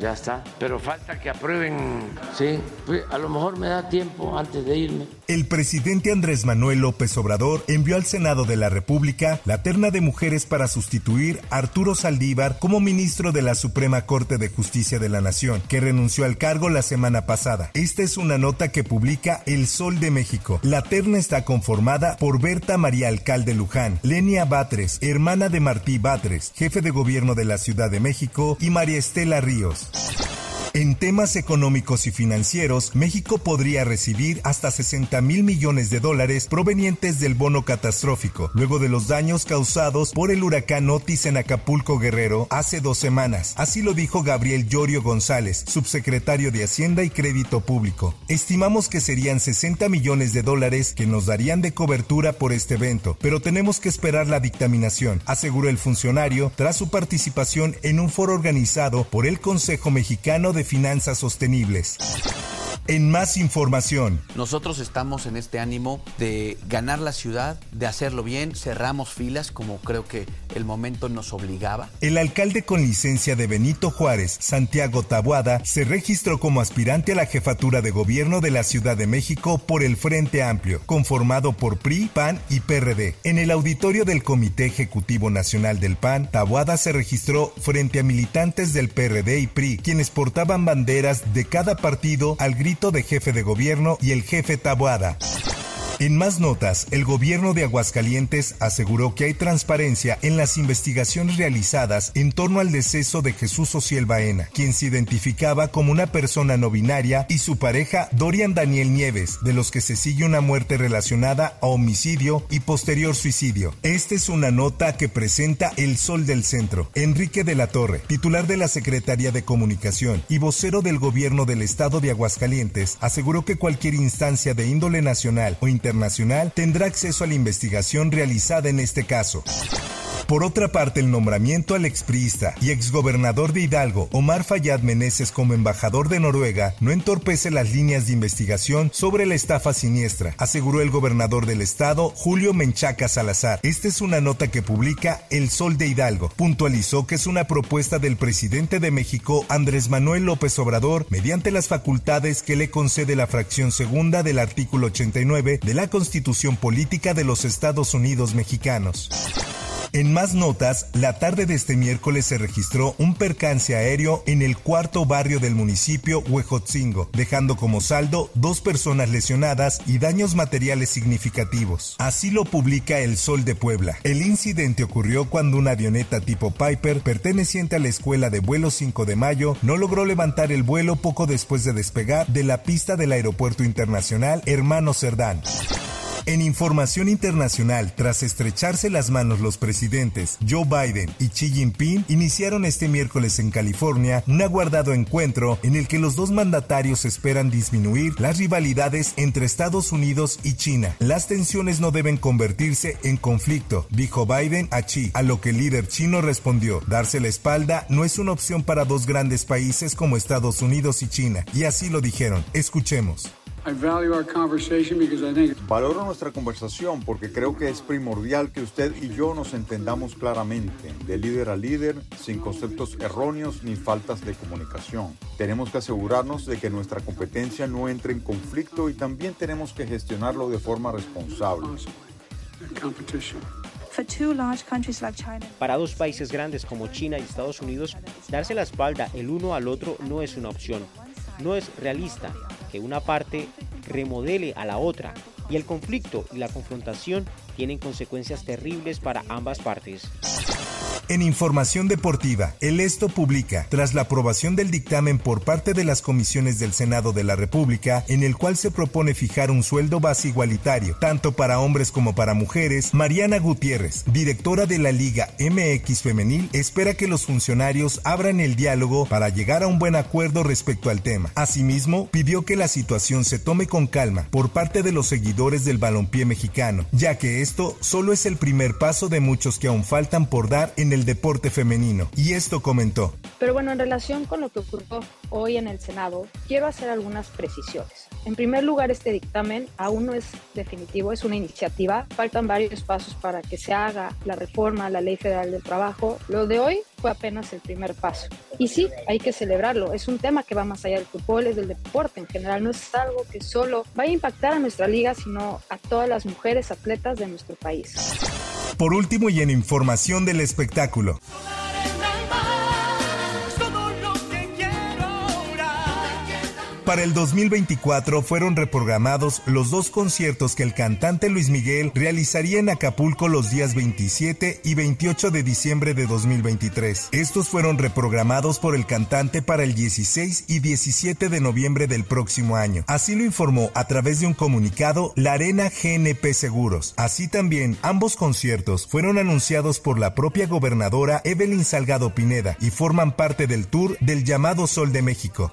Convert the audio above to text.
ya está. Pero falta que aprueben. Sí, pues, a lo mejor me da tiempo antes de irme. El presidente Andrés Manuel López Obrador envió al Senado de la República la terna de mujeres para sustituir a Arturo Saldívar como ministro de la Suprema Corte de Justicia de la Nación, que renunció al cargo la semana pasada. Esta es una nota que publica El Sol de México. La terna está conformada por Berta María Alcalde Luján, Lenia Batres, hermana de Martí Batres, jefe de gobierno de la Ciudad de México, y María Estela Ríos. Música En temas económicos y financieros, México podría recibir hasta 60 mil millones de dólares provenientes del bono catastrófico, luego de los daños causados por el huracán Otis en Acapulco Guerrero hace dos semanas. Así lo dijo Gabriel Llorio González, subsecretario de Hacienda y Crédito Público. Estimamos que serían 60 millones de dólares que nos darían de cobertura por este evento, pero tenemos que esperar la dictaminación, aseguró el funcionario tras su participación en un foro organizado por el Consejo Mexicano de Finanzas Sostenibles. En más información, Nosotros estamos en este ánimo de ganar la ciudad, de hacerlo bien, cerramos filas como creo que el momento nos obligaba. el alcalde con licencia de Benito Juárez, Santiago Tabuada, se registró como aspirante a la jefatura de gobierno de la Ciudad de México por el Frente Amplio, conformado por PRI, PAN y PRD. En el auditorio del Comité Ejecutivo Nacional del PAN, Tabuada se registró frente a militantes del PRD y PRI, quienes portaban banderas de cada partido al grito de jefe de gobierno y el jefe Tabuada. En más notas, el gobierno de Aguascalientes aseguró que hay transparencia en las investigaciones realizadas en torno al deceso de Jesús Ociel Baena, quien se identificaba como una persona no binaria, y su pareja Dorian Daniel Nieves, de los que se sigue una muerte relacionada a homicidio y posterior suicidio. Esta es una nota que presenta El Sol del Centro. Enrique de la Torre, titular de la Secretaría de Comunicación y vocero del gobierno del estado de Aguascalientes, aseguró que cualquier instancia de índole nacional o internacional tendrá acceso a la investigación realizada en este caso. Por otra parte, el nombramiento al expriista y exgobernador de Hidalgo, Omar Fayad Meneses, como embajador de Noruega, no entorpece las líneas de investigación sobre la estafa siniestra, aseguró el gobernador del estado, Julio Menchaca Salazar. Esta es una nota que publica El Sol de Hidalgo. Puntualizó que es una propuesta del presidente de México, Andrés Manuel López Obrador, mediante las facultades que le concede la fracción segunda del artículo 89 de la Constitución Política de los Estados Unidos Mexicanos. En más notas, la tarde de este miércoles se registró un percance aéreo en el cuarto barrio del municipio Huejotzingo, dejando como saldo dos personas lesionadas y daños materiales significativos. Así lo publica El Sol de Puebla. El incidente ocurrió cuando una avioneta tipo Piper, perteneciente a la escuela de vuelo 5 de mayo, no logró levantar el vuelo poco después de despegar de la pista del Aeropuerto Internacional Hermano Cerdán. En información internacional, tras estrecharse las manos los presidentes Joe Biden y Xi Jinping, iniciaron este miércoles en California un aguardado encuentro en el que los dos mandatarios esperan disminuir las rivalidades entre Estados Unidos y China. Las tensiones no deben convertirse en conflicto, dijo Biden a Xi, a lo que el líder chino respondió, darse la espalda no es una opción para dos grandes países como Estados Unidos y China, y así lo dijeron. Escuchemos. I value our conversation because I think Valoro nuestra conversación porque creo que es primordial que usted y yo nos entendamos claramente, de líder a líder, sin conceptos erróneos ni faltas de comunicación. Tenemos que asegurarnos de que nuestra competencia no entre en conflicto y también tenemos que gestionarlo de forma responsable. the competition. For two large countries like China, Para dos países grandes como China y Estados Unidos, darse la espalda el uno al otro no es una opción. No es realista que una parte remodele a la otra y el conflicto y la confrontación tienen consecuencias terribles para ambas partes. En información deportiva, el Esto publica, tras la aprobación del dictamen por parte de las comisiones del Senado de la República, en el cual se propone fijar un sueldo base igualitario, tanto para hombres como para mujeres, Mariana Gutiérrez, directora de la Liga MX Femenil, espera que los funcionarios abran el diálogo para llegar a un buen acuerdo respecto al tema. Asimismo, pidió que la situación se tome con calma por parte de los seguidores del balompié mexicano, ya que esto solo es el primer paso de muchos que aún faltan por dar en el deporte femenino. Y esto comentó. Pero bueno, en relación con lo que ocurrió hoy en el Senado, quiero hacer algunas precisiones. En primer lugar, este dictamen aún no es definitivo, es una iniciativa. Faltan varios pasos para que se haga la reforma a la Ley Federal del Trabajo. Lo de hoy fue apenas el primer paso. Y sí, hay que celebrarlo. Es un tema que va más allá del fútbol, es del deporte en general. No es algo que solo va a impactar a nuestra liga, sino a todas las mujeres atletas de nuestro país. Por último y en información del espectáculo. Para el 2024 fueron reprogramados los dos conciertos que el cantante Luis Miguel realizaría en Acapulco los días 27 y 28 de diciembre de 2023. Estos fueron reprogramados por el cantante para el 16 y 17 de noviembre del próximo año. Así lo informó a través de un comunicado la Arena GNP Seguros. Así también, ambos conciertos fueron anunciados por la propia gobernadora Evelyn Salgado Pineda y forman parte del tour del llamado Sol de México.